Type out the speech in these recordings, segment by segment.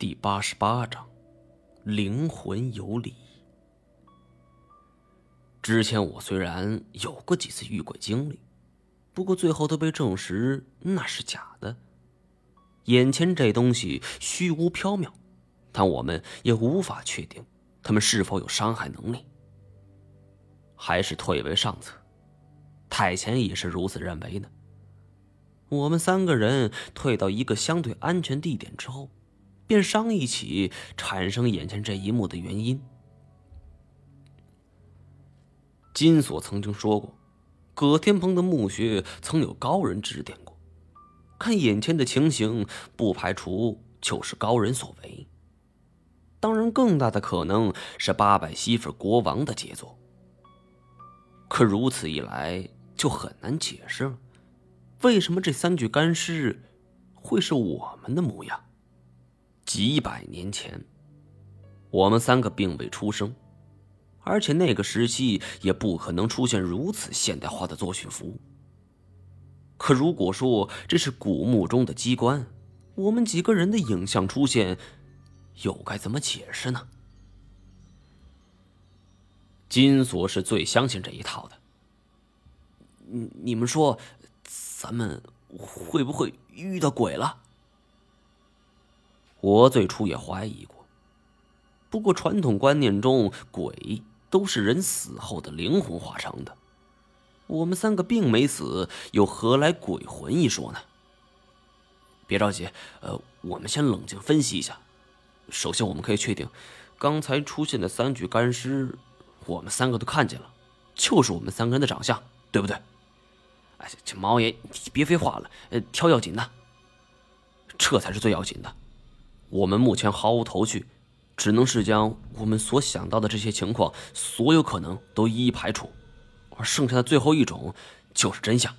第八十八章，灵魂有理。之前我虽然有过几次遇鬼经历，不过最后都被证实那是假的。眼前这东西虚无缥缈，但我们也无法确定他们是否有伤害能力。还是退为上策。太前也是如此认为的。我们三个人退到一个相对安全地点之后。便商议起产生眼前这一幕的原因。金锁曾经说过，葛天鹏的墓穴曾有高人指点过，看眼前的情形，不排除就是高人所为。当然，更大的可能是八百媳妇国王的杰作。可如此一来，就很难解释了，为什么这三具干尸会是我们的模样？几百年前，我们三个并未出生，而且那个时期也不可能出现如此现代化的作训服。可如果说这是古墓中的机关，我们几个人的影像出现，又该怎么解释呢？金锁是最相信这一套的。你你们说，咱们会不会遇到鬼了？我最初也怀疑过，不过传统观念中，鬼都是人死后的灵魂化成的。我们三个并没死，又何来鬼魂一说呢？别着急，呃，我们先冷静分析一下。首先，我们可以确定，刚才出现的三具干尸，我们三个都看见了，就是我们三个人的长相，对不对？哎，这毛爷，你别废话了，呃，挑要紧的，这才是最要紧的。我们目前毫无头绪，只能是将我们所想到的这些情况，所有可能都一一排除，而剩下的最后一种就是真相。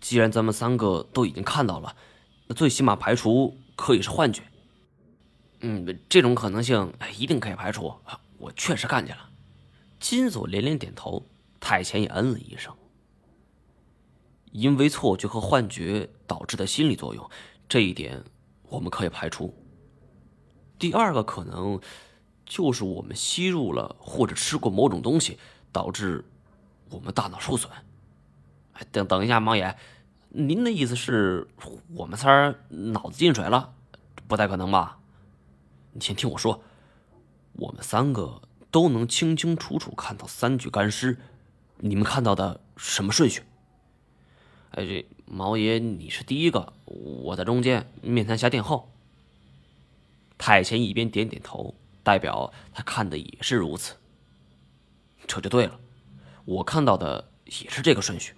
既然咱们三个都已经看到了，那最起码排除可以是幻觉。嗯，这种可能性一定可以排除。我确实看见了。金锁连连点头，太前也嗯了一声。因为错觉和幻觉导致的心理作用，这一点。我们可以排除。第二个可能，就是我们吸入了或者吃过某种东西，导致我们大脑受损。哎，等等一下，毛爷，您的意思是我们仨脑子进水了？不太可能吧？你先听我说，我们三个都能清清楚楚看到三具干尸，你们看到的什么顺序？哎，这毛爷，你是第一个，我在中间，面谈下殿后。太前一边点点头，代表他看的也是如此。这就对了，我看到的也是这个顺序，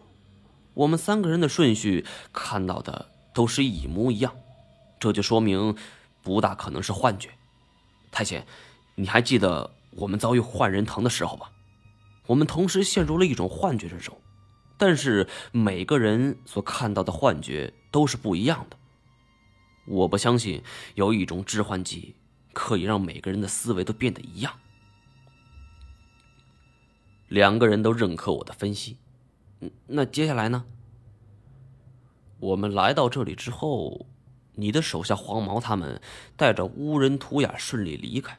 我们三个人的顺序看到的都是一模一样，这就说明不大可能是幻觉。太前，你还记得我们遭遇幻人藤的时候吧？我们同时陷入了一种幻觉之中。但是每个人所看到的幻觉都是不一样的。我不相信有一种致幻剂可以让每个人的思维都变得一样。两个人都认可我的分析。那接下来呢？我们来到这里之后，你的手下黄毛他们带着乌人图雅顺利离开，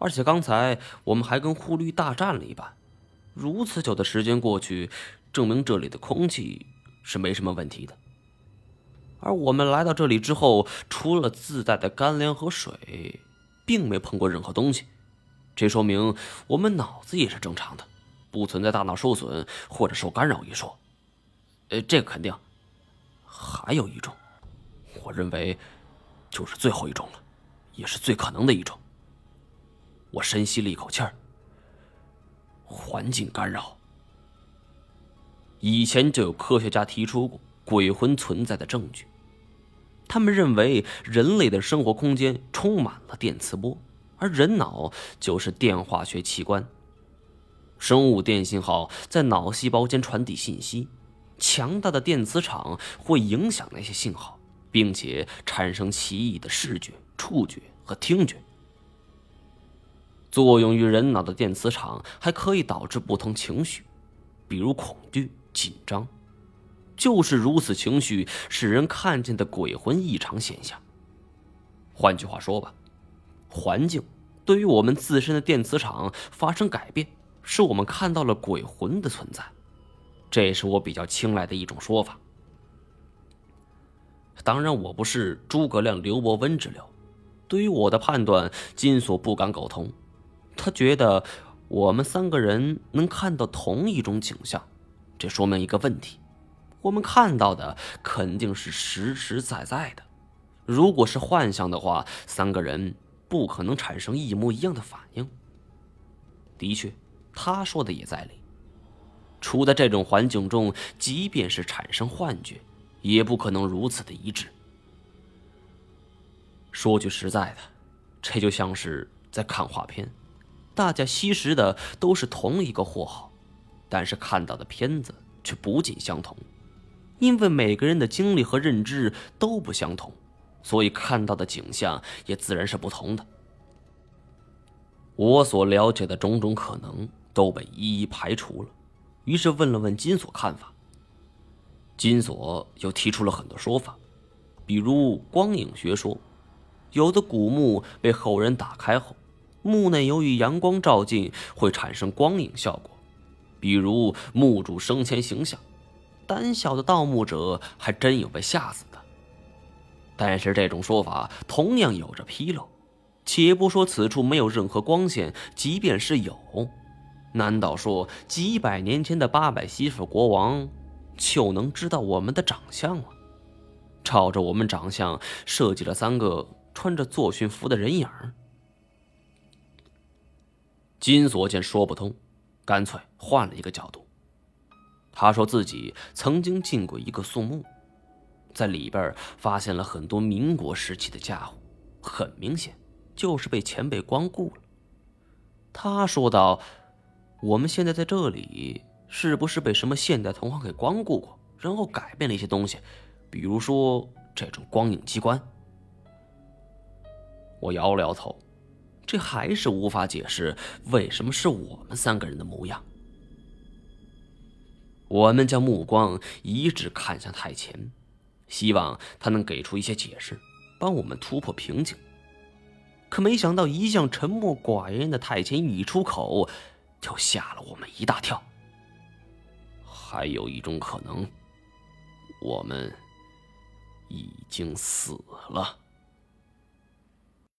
而且刚才我们还跟狐狸大战了一把。如此久的时间过去。证明这里的空气是没什么问题的，而我们来到这里之后，除了自带的干粮和水，并没碰过任何东西，这说明我们脑子也是正常的，不存在大脑受损或者受干扰一说。呃，这个肯定。还有一种，我认为就是最后一种了，也是最可能的一种。我深吸了一口气儿，环境干扰。以前就有科学家提出过鬼魂存在的证据。他们认为人类的生活空间充满了电磁波，而人脑就是电化学器官。生物电信号在脑细胞间传递信息，强大的电磁场会影响那些信号，并且产生奇异的视觉、触觉和听觉。作用于人脑的电磁场还可以导致不同情绪，比如恐惧。紧张，就是如此情绪使人看见的鬼魂异常现象。换句话说吧，环境对于我们自身的电磁场发生改变，是我们看到了鬼魂的存在，这也是我比较青睐的一种说法。当然，我不是诸葛亮、刘伯温之流，对于我的判断，金锁不敢苟同。他觉得我们三个人能看到同一种景象，这说明一个问题：我们看到的肯定是实实在在的。如果是幻象的话，三个人不可能产生一模一样的反应。的确，他说的也在理。处在这种环境中，即便是产生幻觉，也不可能如此的一致。说句实在的，这就像是在看画片。大家吸食的都是同一个货号，但是看到的片子却不尽相同，因为每个人的经历和认知都不相同，所以看到的景象也自然是不同的。我所了解的种种可能都被一一排除了，于是问了问金锁看法。金锁又提出了很多说法，比如光影学说，有的古墓被后人打开后。墓内由于阳光照进，会产生光影效果，比如墓主生前形象。胆小的盗墓者还真有被吓死的。但是这种说法同样有着纰漏。且不说此处没有任何光线，即便是有，难道说几百年前的八百媳妇国王就能知道我们的长相吗？照着我们长相设计了三个穿着作训服的人影。金锁见说不通，干脆换了一个角度。他说自己曾经进过一个宋墓，在里边发现了很多民国时期的家伙，很明显就是被前辈光顾了。他说道：“我们现在在这里，是不是被什么现代同行给光顾过，然后改变了一些东西？比如说这种光影机关？”我摇了摇头。这还是无法解释为什么是我们三个人的模样。我们将目光一直看向太前，希望他能给出一些解释，帮我们突破瓶颈。可没想到，一向沉默寡言的太前一出口，就吓了我们一大跳。还有一种可能，我们已经死了。